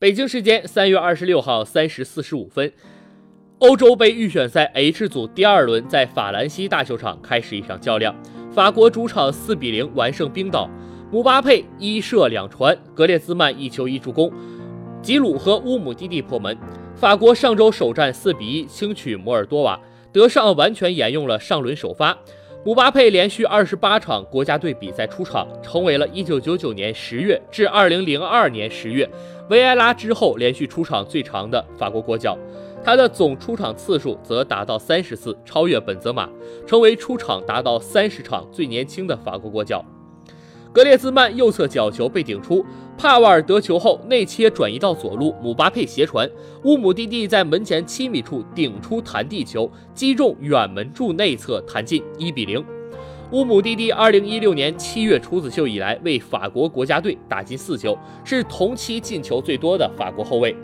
北京时间三月二十六号三时四十五分，欧洲杯预选赛 H 组第二轮在法兰西大球场开始一场较量，法国主场四比零完胜冰岛，姆巴佩一射两传，格列兹曼一球一助攻，吉鲁和乌姆蒂蒂破门。法国上周首战四比一轻取摩尔多瓦，德尚完全沿用了上轮首发。姆巴佩连续二十八场国家队比赛出场，成为了一九九九年十月至二零零二年十月维埃拉之后连续出场最长的法国国脚。他的总出场次数则达到三十次，超越本泽马，成为出场达到三十场最年轻的法国国脚。格列兹曼右侧角球被顶出，帕瓦尔得球后内切转移到左路，姆巴佩斜传，乌姆蒂蒂在门前七米处顶出弹地球，击中远门柱内侧弹进，一比零。乌姆蒂蒂二零一六年七月处子秀以来为法国国家队打进四球，是同期进球最多的法国后卫。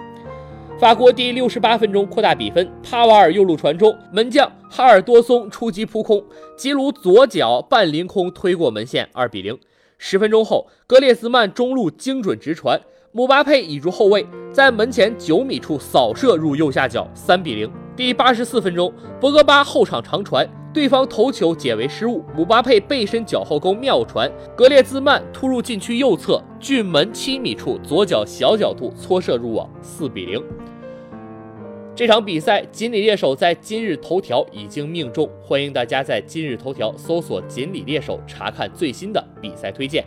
法国第六十八分钟扩大比分，帕瓦尔右路传中，门将哈尔多松出击扑空，吉鲁左脚半凌空推过门线，二比零。十分钟后，格列兹曼中路精准直传，姆巴佩倚住后卫，在门前九米处扫射入右下角，三比零。第八十四分钟，博格巴后场长传，对方头球解围失误，姆巴佩背身脚后勾妙传，格列兹曼突入禁区右侧，距门七米处左脚小角度搓射入网，四比零。这场比赛，锦鲤猎手在今日头条已经命中，欢迎大家在今日头条搜索“锦鲤猎手”查看最新的比赛推荐。